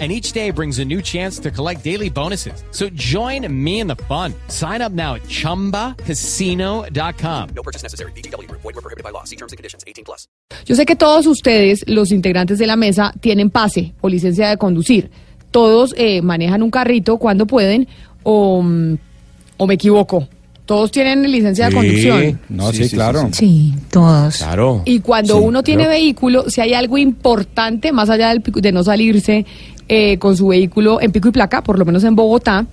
and each day brings a new chance to collect daily bonuses. So join me in the fun. Sign up now at ChumbaCasino.com. No purchase necessary. BGW. Void were prohibited by law. See terms and conditions. 18 plus. Yo sé que todos ustedes, los integrantes de la mesa, tienen pase o licencia de conducir. Todos eh, manejan un carrito cuando pueden o, mm, o me equivoco. Todos tienen licencia de conducción. No, sí, claro. Sí, todos. Claro. Y cuando Sí, uno tiene pero- vehículo, si hay algo importante, más allá del pico- de no salirse eh, con su vehículo en pico y placa, por lo menos en Bogotá,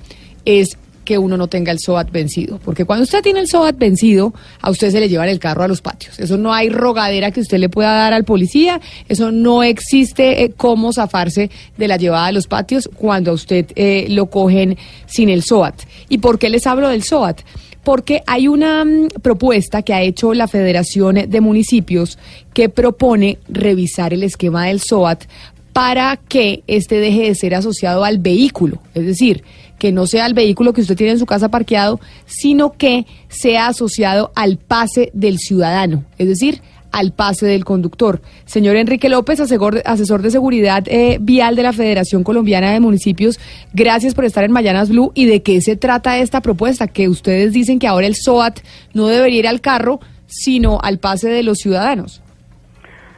es que uno no tenga el SOAT vencido. Porque cuando usted tiene el SOAT vencido, a usted se le llevan el carro a los patios. Eso no hay rogadera que usted le pueda dar al policía. Eso no existe eh, cómo zafarse de la llevada a los patios cuando a usted eh, lo cogen sin el SOAT. ¿Y por qué les hablo del SOAT? Porque hay una mm, propuesta que ha hecho la Federación de Municipios que propone revisar el esquema del SOAT para que este deje de ser asociado al vehículo, es decir, que no sea el vehículo que usted tiene en su casa parqueado, sino que sea asociado al pase del ciudadano, es decir, al pase del conductor. Señor Enrique López, asesor, asesor de seguridad eh, vial de la Federación Colombiana de Municipios, gracias por estar en Mayanas Blue. ¿Y de qué se trata esta propuesta? Que ustedes dicen que ahora el SOAT no debería ir al carro, sino al pase de los ciudadanos.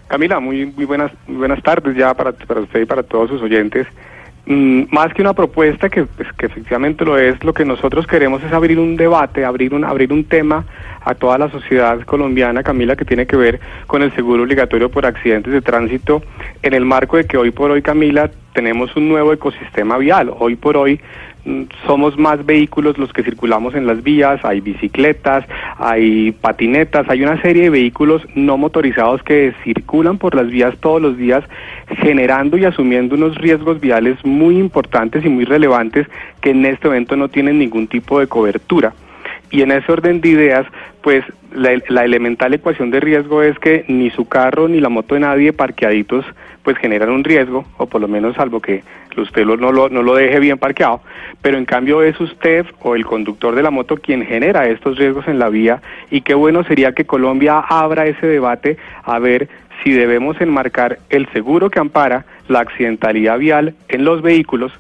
Camila, muy, muy buenas, muy buenas tardes ya para usted y para todos sus oyentes. Mm, más que una propuesta que, pues, que efectivamente lo es, lo que nosotros queremos es abrir un debate, abrir un, abrir un tema a toda la sociedad colombiana, Camila, que tiene que ver con el seguro obligatorio por accidentes de tránsito, en el marco de que hoy por hoy, Camila, tenemos un nuevo ecosistema vial. Hoy por hoy mm, somos más vehículos los que circulamos en las vías, hay bicicletas, hay patinetas, hay una serie de vehículos no motorizados que circulan por las vías todos los días generando y asumiendo unos riesgos viales muy importantes y muy relevantes que en este momento no tienen ningún tipo de cobertura. Y en ese orden de ideas, pues la, elemental ecuación de riesgo es que ni su carro ni la moto de nadie parqueaditos pues generan un riesgo, o por lo menos salvo que usted no, lo, no lo deje bien parqueado, pero en cambio es usted o el conductor de la moto quien genera estos riesgos en la vía. Y qué bueno sería que Colombia abra ese debate a ver si debemos enmarcar el seguro que ampara la accidentalidad vial en los vehículos,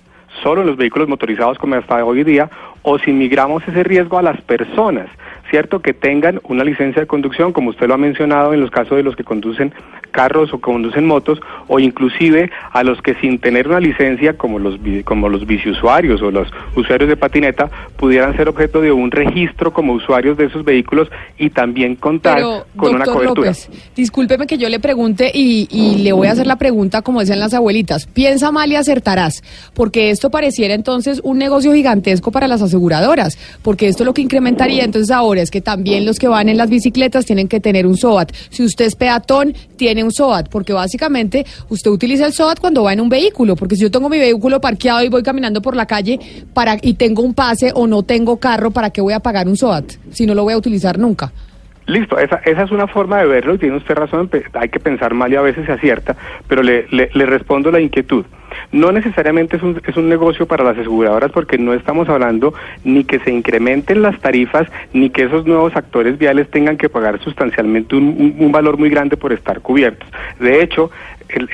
solo en los vehículos motorizados como hasta hoy día, o si migramos ese riesgo a las personas, ¿cierto? Que tengan una licencia de conducción, como usted lo ha mencionado en los casos de los que conducen carros o conducen motos, o inclusive a los que sin tener una licencia, como los, como los biciusuarios o los usuarios de patineta, pudieran ser objeto de un registro como usuarios de esos vehículos y también contar Pero, con una cobertura. López, discúlpeme que yo le pregunte y, y le voy a hacer la pregunta como decían las abuelitas. Piensa mal y acertarás, porque esto pareciera entonces un negocio gigantesco para las aseguradoras, porque esto lo que incrementaría entonces ahora es que también los que van en las bicicletas tienen que tener un SOAT. Si usted es peatón, tiene un SOAT, porque básicamente usted utiliza el SOAT cuando va en un vehículo, porque si yo tengo mi vehículo parqueado y voy caminando por la calle para y tengo un pase o no tengo carro, ¿para qué voy a pagar un SOAT si no lo voy a utilizar nunca? Listo, esa, esa es una forma de verlo y tiene usted razón, hay que pensar mal y a veces se acierta, pero le, le, le respondo la inquietud. No necesariamente es un, es un negocio para las aseguradoras porque no estamos hablando ni que se incrementen las tarifas ni que esos nuevos actores viales tengan que pagar sustancialmente un, un- un valor muy grande por estar cubiertos. De hecho,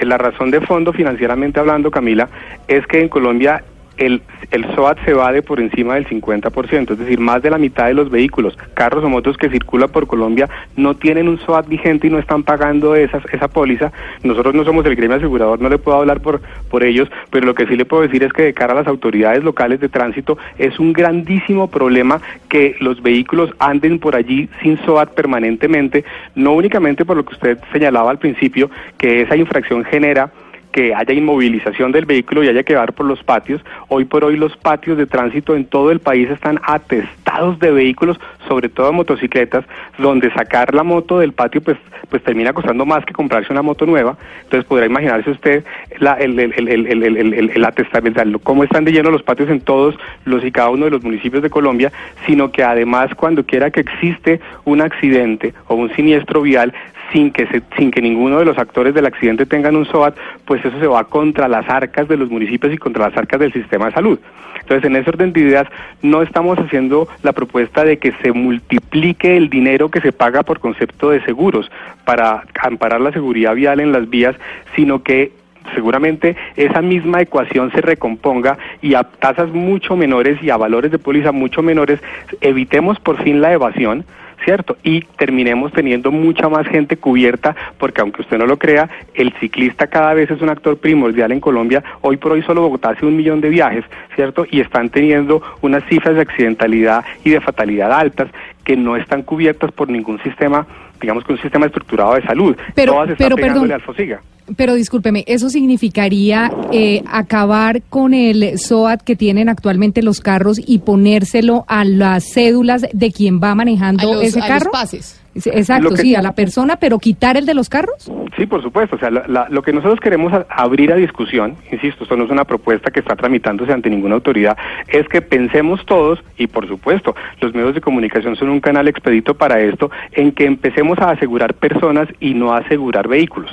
la razón de fondo financieramente hablando, Camila, es que en Colombia el, el SOAT se va de por encima del 50%, es decir, más de la mitad de los vehículos, carros o motos que circulan por Colombia no tienen un SOAT vigente y no están pagando esas, esa póliza. Nosotros no somos el gremio asegurador, no le puedo hablar por, por ellos, pero lo que sí le puedo decir es que de cara a las autoridades locales de tránsito es un grandísimo problema que los vehículos anden por allí sin SOAT permanentemente, no únicamente por lo que usted señalaba al principio, que esa infracción genera que haya inmovilización del vehículo y haya que dar por los patios. Hoy por hoy los patios de tránsito en todo el país están atestados de vehículos, sobre todo motocicletas, donde sacar la moto del patio pues, pues termina costando más que comprarse una moto nueva. Entonces podrá imaginarse usted el, el, el, cómo están de lleno los patios en todos los y cada uno de los municipios de Colombia, sino que además cuando quiera que existe un accidente o un siniestro vial, sin que, se, sin que ninguno de los actores del accidente tengan un SOAT, pues pues eso se va contra las arcas de los municipios y contra las arcas del sistema de salud. Entonces, en ese orden de ideas, no estamos haciendo la propuesta de que se multiplique el dinero que se paga por concepto de seguros para amparar la seguridad vial en las vías, sino que seguramente esa misma ecuación se recomponga y a tasas mucho menores y a valores de póliza mucho menores evitemos por fin la evasión, ¿cierto? Y terminemos teniendo mucha más gente cubierta, porque aunque usted no lo crea, el ciclista cada vez es un actor primordial en Colombia. Hoy por hoy solo Bogotá hace un millón de viajes, ¿cierto? Y están teniendo unas cifras de accidentalidad y de fatalidad altas que no están cubiertas por ningún sistema, digamos que un sistema estructurado de salud. Pero, Todas están pero pegándole perdón, al fosiga. pero discúlpeme, ¿eso significaría eh, acabar con el SOAT que tienen actualmente los carros y ponérselo a las cédulas de quien va manejando A los- ese a los carro? pases. Exacto, que- sí, a la persona, pero quitar el de los carros. Sí, por supuesto. O sea, la- la- lo que nosotros queremos a- abrir a discusión, insisto, esto no es una propuesta que está tramitándose ante ninguna autoridad, es que pensemos todos, y por supuesto, los medios de comunicación son un canal expedito para esto, en que empecemos a asegurar personas y no a asegurar vehículos.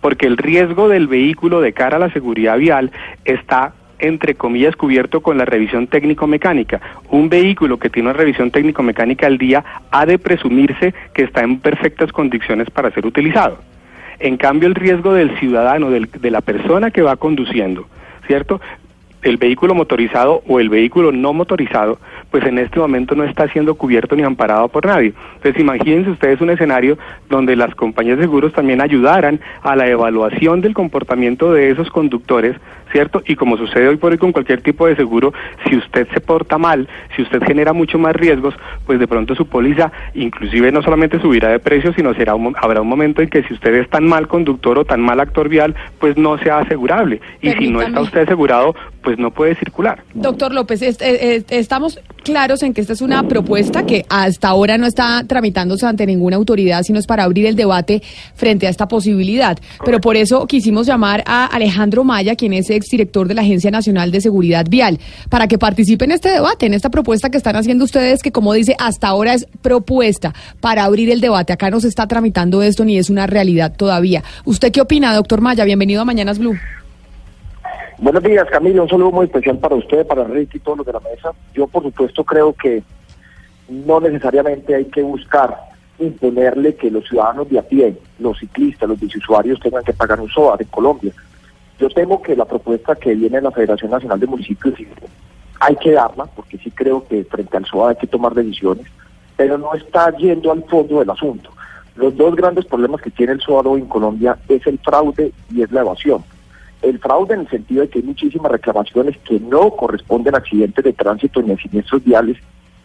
Porque el riesgo del vehículo de cara a la seguridad vial está entre comillas cubierto con la revisión técnico-mecánica. Un vehículo que tiene una revisión técnico-mecánica al día ha de presumirse que está en perfectas condiciones para ser utilizado. En cambio, el riesgo del ciudadano, del- de la persona que va conduciendo, ¿cierto? El vehículo motorizado o el vehículo no motorizado, pues en este momento no está siendo cubierto ni amparado por nadie. Entonces, imagínense ustedes un escenario donde las compañías de seguros también ayudaran a la evaluación del comportamiento de esos conductores, ¿cierto? Y como sucede hoy por hoy con cualquier tipo de seguro, si usted se porta mal, si usted genera mucho más riesgos, pues de pronto su póliza inclusive no solamente subirá de precio, sino será un habrá un momento en que si usted es tan mal conductor o tan mal actor vial, pues no sea asegurable. Y si no está usted asegurado, pues no puede circular. Doctor López, est- eh, eh, estamos claros en que esta es una propuesta que hasta ahora no está tramitándose ante ninguna autoridad, sino es para abrir el debate frente a esta posibilidad. Pero por eso quisimos llamar a Alejandro Maya, quien es exdirector de la Agencia Nacional de Seguridad Vial, para que participe en este debate, en esta propuesta que están haciendo ustedes, que como dice, hasta ahora es propuesta para abrir el debate. Acá no se está tramitando esto ni es una realidad todavía. ¿Usted qué opina, doctor Maya? Bienvenido a Mañanas Blue. Buenos días, Camilo. Un saludo muy especial para usted, para Ricky y todos los de la mesa. Yo, por supuesto, creo que no necesariamente hay que buscar imponerle que los ciudadanos de a pie, los ciclistas, los biciusuarios tengan que pagar un SOA en Colombia. Yo temo que la propuesta que viene de la Federación Nacional de Municipios hay que darla, porque sí creo que frente al SOA hay que tomar decisiones, pero no está yendo al fondo del asunto. Los dos grandes problemas que tiene el SOA en Colombia es el fraude y es la evasión. El fraude en el sentido de que hay muchísimas reclamaciones que no corresponden a accidentes de tránsito ni a siniestros viales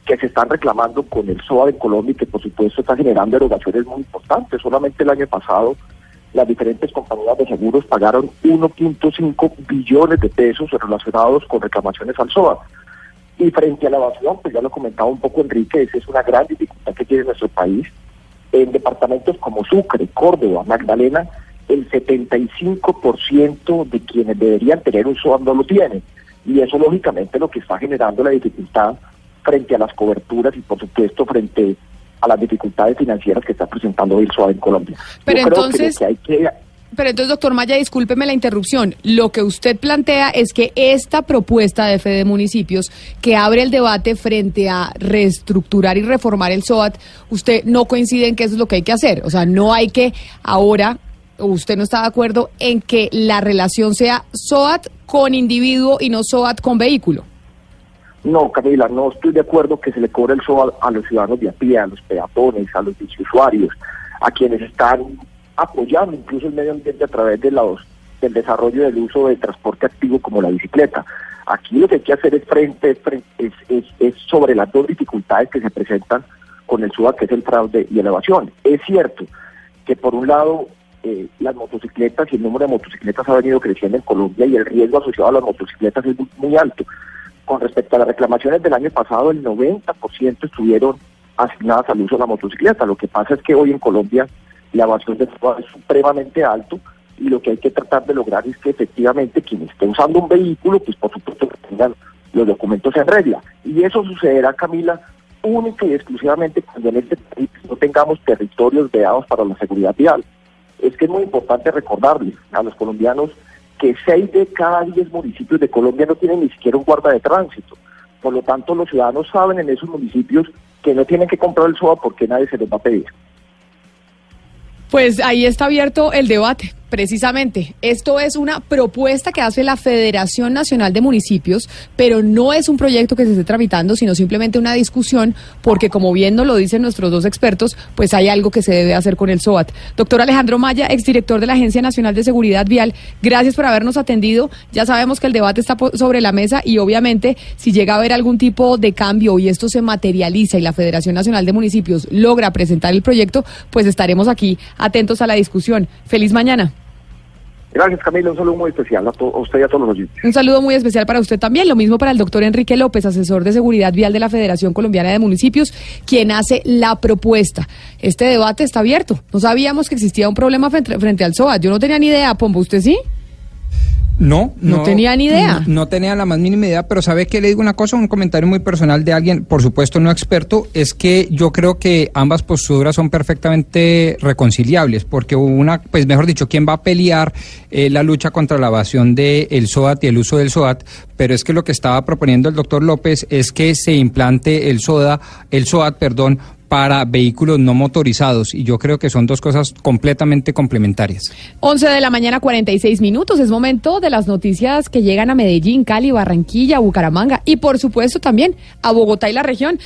que se están reclamando con el SOA de Colombia y que por supuesto está generando erogaciones muy importantes. Solamente el año pasado las diferentes compañías de seguros pagaron 1.5 billones de pesos relacionados con reclamaciones al SOA. Y frente a la evasión, pues ya lo comentaba un poco Enrique, esa es una gran dificultad que tiene nuestro país. En departamentos como Sucre, Córdoba, Magdalena, el 75% de quienes deberían tener un SOA no lo tienen. Y eso lógicamente lo que está generando la dificultad frente a las coberturas y por supuesto frente a las dificultades financieras que está presentando el SOA en Colombia. Pero Yo creo que lo entonces- que hay que Pero entonces, doctor Maya, discúlpeme la interrupción. Lo que usted plantea es que esta propuesta de Fede Municipios, que abre el debate frente a reestructurar y reformar el SOAT, usted no coincide en que eso es lo que hay que hacer. O sea, no hay que ahora, usted no está de acuerdo en que la relación sea SOAT con individuo y no SOAT con vehículo. No, Camila, no estoy de acuerdo que se le cobre el SOA a los ciudadanos de a pie, a los peatones, a los usuarios, a quienes están apoyando incluso el medio ambiente a través de del desarrollo del uso de transporte activo como la bicicleta. Aquí lo que hay que hacer es frente, es, sobre las dos dificultades que se presentan con el SUA, que es el fraude y la evasión. Es cierto que por un lado eh, las motocicletas y el número de motocicletas ha venido creciendo en Colombia y el riesgo asociado a las motocicletas es muy alto. Con respecto a las reclamaciones del año pasado, el 90% estuvieron asignadas al uso de la motocicleta. Lo que pasa es que hoy en Colombia la evasión de SUA es supremamente alto y lo que hay que tratar de lograr es que efectivamente quien esté usando un vehículo, pues por supuesto que tengan los documentos en regla. Y eso sucederá, Camila, única y exclusivamente cuando en este país no tengamos territorios vedados para la seguridad vial. Es que es muy importante recordarles a los colombianos que seis de cada diez municipios de Colombia no tienen ni siquiera un guarda de tránsito. Por lo tanto, los ciudadanos saben en esos municipios que no tienen que comprar el SOA porque nadie se les va a pedir. Pues ahí está abierto el debate. Precisamente, esto es una propuesta que hace la Federación Nacional de Municipios, pero no es un proyecto que se esté tramitando, sino simplemente una discusión, porque como bien nos lo dicen nuestros dos expertos, pues hay algo que se debe hacer con el SOAT. Doctor Alejandro Maya, exdirector de la Agencia Nacional de Seguridad Vial, gracias por habernos atendido. Ya sabemos que el debate está sobre la mesa y obviamente si llega a haber algún tipo de cambio y esto se materializa y la Federación Nacional de Municipios logra presentar el proyecto, pues estaremos aquí atentos a la discusión. Feliz mañana. Gracias, Camila. Un saludo muy especial a, usted y a todos los oyentes. Un saludo muy especial para usted también. Lo mismo para el doctor Enrique López, asesor de seguridad vial de la Federación Colombiana de Municipios, quien hace la propuesta. Este debate está abierto. No sabíamos que existía un problema frente, frente al SOA. Yo no tenía ni idea, Pombo. ¿Usted sí? No, no, tenía ni idea. No, tenía la más mínima idea, pero ¿sabe que le digo una cosa? Un comentario muy personal de alguien, por supuesto no experto, es que yo creo que ambas posturas son perfectamente reconciliables, porque una, pues mejor dicho, ¿quién va a pelear eh, la lucha contra la evasión del el SOAT y el uso del SOAT? Pero es que lo que estaba proponiendo el doctor López es que se implante el SODA, el SOAT, perdón, para vehículos no motorizados y yo creo que son dos cosas completamente complementarias. 11 de la mañana 46 minutos, es momento de las noticias que llegan a Medellín, Cali, Barranquilla, Bucaramanga y por supuesto también a Bogotá y la región.